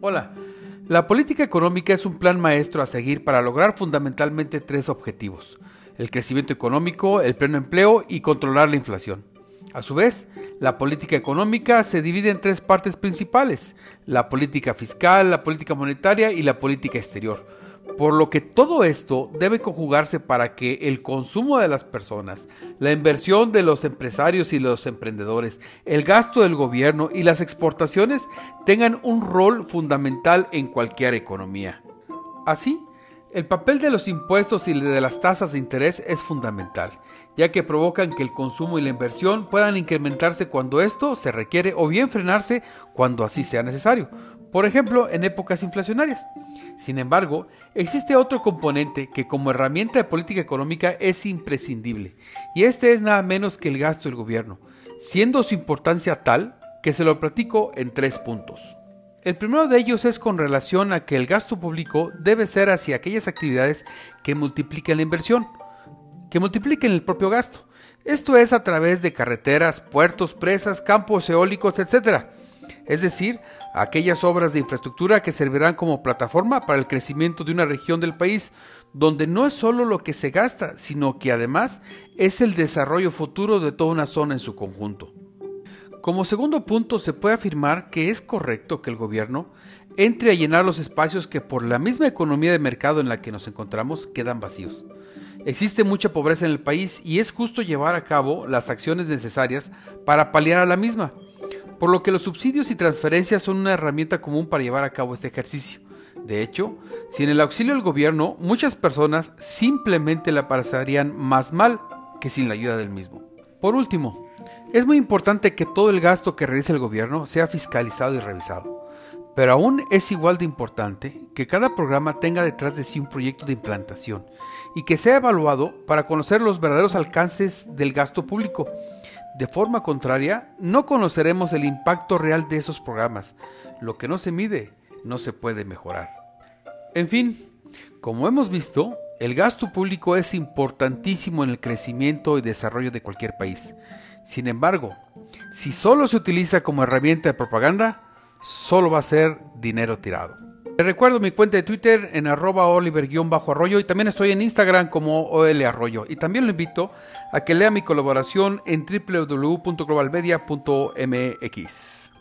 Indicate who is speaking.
Speaker 1: Hola, la política económica es un plan maestro a seguir para lograr fundamentalmente tres objetivos. El crecimiento económico, el pleno empleo y controlar la inflación. A su vez, la política económica se divide en tres partes principales, la política fiscal, la política monetaria y la política exterior por lo que todo esto debe conjugarse para que el consumo de las personas, la inversión de los empresarios y los emprendedores, el gasto del gobierno y las exportaciones tengan un rol fundamental en cualquier economía. Así, el papel de los impuestos y de las tasas de interés es fundamental, ya que provocan que el consumo y la inversión puedan incrementarse cuando esto se requiere o bien frenarse cuando así sea necesario, por ejemplo, en épocas inflacionarias. Sin embargo, existe otro componente que como herramienta de política económica es imprescindible, y este es nada menos que el gasto del gobierno, siendo su importancia tal que se lo platico en tres puntos. El primero de ellos es con relación a que el gasto público debe ser hacia aquellas actividades que multipliquen la inversión, que multipliquen el propio gasto. Esto es a través de carreteras, puertos, presas, campos eólicos, etc. Es decir, aquellas obras de infraestructura que servirán como plataforma para el crecimiento de una región del país, donde no es solo lo que se gasta, sino que además es el desarrollo futuro de toda una zona en su conjunto. Como segundo punto, se puede afirmar que es correcto que el gobierno entre a llenar los espacios que por la misma economía de mercado en la que nos encontramos quedan vacíos. Existe mucha pobreza en el país y es justo llevar a cabo las acciones necesarias para paliar a la misma por lo que los subsidios y transferencias son una herramienta común para llevar a cabo este ejercicio. De hecho, sin el auxilio del gobierno, muchas personas simplemente la pasarían más mal que sin la ayuda del mismo. Por último, es muy importante que todo el gasto que realice el gobierno sea fiscalizado y revisado. Pero aún es igual de importante que cada programa tenga detrás de sí un proyecto de implantación y que sea evaluado para conocer los verdaderos alcances del gasto público de forma contraria, no conoceremos el impacto real de esos programas. Lo que no se mide no se puede mejorar. En fin, como hemos visto, el gasto público es importantísimo en el crecimiento y desarrollo de cualquier país. Sin embargo, si solo se utiliza como herramienta de propaganda, solo va a ser dinero tirado. Les recuerdo mi cuenta de Twitter en arroba oliver-arroyo y también estoy en Instagram como olarroyo. Y también lo invito a que lea mi colaboración en www.globalmedia.mx.